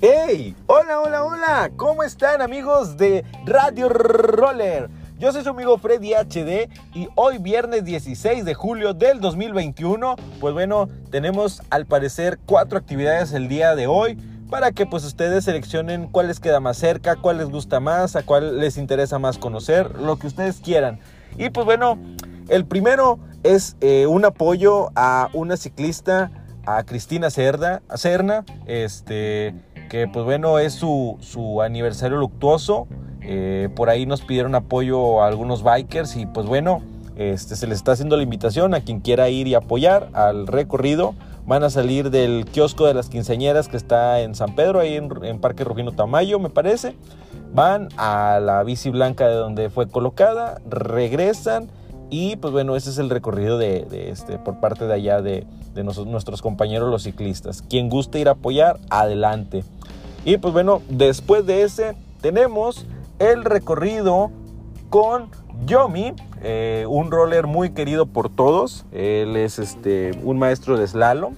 Hola, hola, hola. ¿Cómo están amigos de Radio Roller? Yo soy su amigo Freddy HD y hoy viernes 16 de julio del 2021, pues bueno, tenemos al parecer cuatro actividades el día de hoy para que pues ustedes seleccionen cuál les queda más cerca, cuál les gusta más, a cuál les interesa más conocer, lo que ustedes quieran. Y pues bueno, el primero es eh, un apoyo a una ciclista, a Cristina Cerda, Cerna, este, que pues bueno es su, su aniversario luctuoso. Eh, por ahí nos pidieron apoyo a algunos bikers y pues bueno, este, se les está haciendo la invitación a quien quiera ir y apoyar al recorrido. Van a salir del kiosco de las quinceañeras que está en San Pedro, ahí en, Parque Rufino Tamayo, me parece. Van a la bici blanca de donde fue colocada, regresan y pues bueno, ese es el recorrido de, este, por parte de allá de, de nuestros compañeros los ciclistas. Quien guste ir a apoyar, adelante. Y pues bueno, después de ese tenemos el recorrido con Yomi, eh, un roller muy querido por todos. Él es este, un maestro de slalom,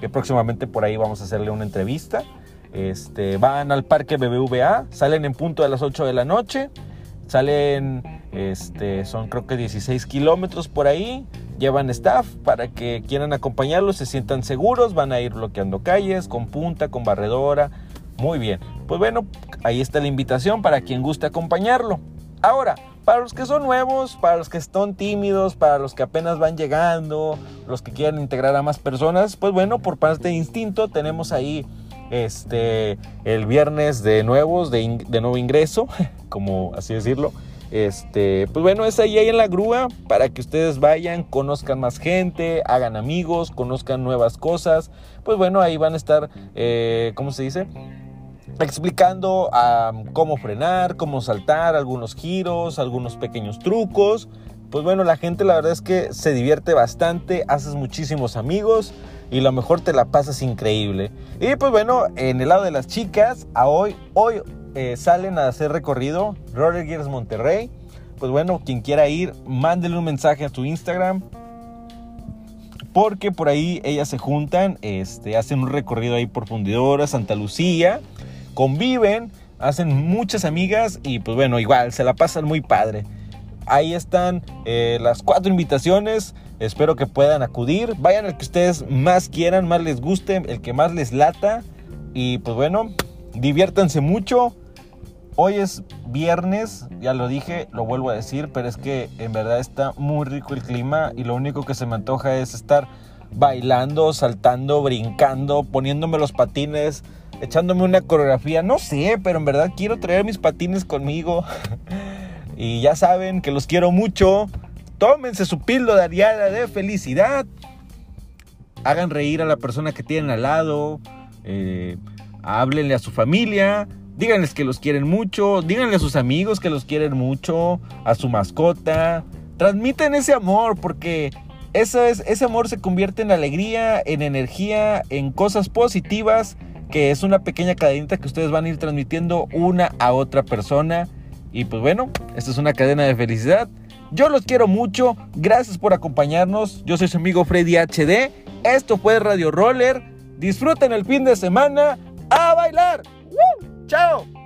que próximamente por ahí vamos a hacerle una entrevista. Este, van al parque BBVA, salen en punto a las 8 de la noche, salen, este, son creo que 16 kilómetros por ahí, llevan staff para que quieran acompañarlos, se sientan seguros, van a ir bloqueando calles con punta, con barredora, muy bien. Pues bueno, ahí está la invitación para quien guste acompañarlo. Ahora, para los que son nuevos, para los que están tímidos, para los que apenas van llegando, los que quieren integrar a más personas, pues bueno, por parte de Instinto tenemos ahí este el viernes de nuevos, de, de nuevo ingreso, como así decirlo. Este, pues bueno, es ahí, ahí en la grúa para que ustedes vayan, conozcan más gente, hagan amigos, conozcan nuevas cosas. Pues bueno, ahí van a estar, eh, ¿cómo se dice? Explicando cómo frenar, cómo saltar, algunos giros, algunos pequeños trucos. Pues bueno, la gente la verdad es que se divierte bastante, haces muchísimos amigos y lo mejor te la pasas increíble. Y pues bueno, en el lado de las chicas, a hoy, hoy eh, salen a hacer recorrido Roller Gears Monterrey. Pues bueno, quien quiera ir, mándele un mensaje a su Instagram. Porque por ahí ellas se juntan, este, hacen un recorrido ahí por Fundidora, Santa Lucía conviven, hacen muchas amigas y pues bueno, igual se la pasan muy padre. Ahí están eh, las cuatro invitaciones. Espero que puedan acudir. Vayan al que ustedes más quieran, más les guste, el que más les lata. Y pues bueno, diviértanse mucho. Hoy es viernes, ya lo dije, lo vuelvo a decir, pero es que en verdad está muy rico el clima y lo único que se me antoja es estar bailando, saltando, brincando, poniéndome los patines, echándome una coreografía. No sé, pero en verdad quiero traer mis patines conmigo. y ya saben que los quiero mucho. Tómense su píldora diaria de felicidad. Hagan reír a la persona que tienen al lado. Eh, háblenle a su familia. Díganles que los quieren mucho. Díganle a sus amigos que los quieren mucho. A su mascota. Transmiten ese amor porque eso es, ese amor se convierte en alegría, en energía, en cosas positivas que es una pequeña cadenita que ustedes van a ir transmitiendo una a otra persona. Y pues bueno, esta es una cadena de felicidad. Yo los quiero mucho, gracias por acompañarnos. Yo soy su amigo Freddy HD. Esto fue Radio Roller. Disfruten el fin de semana. ¡A bailar! ¡Chao!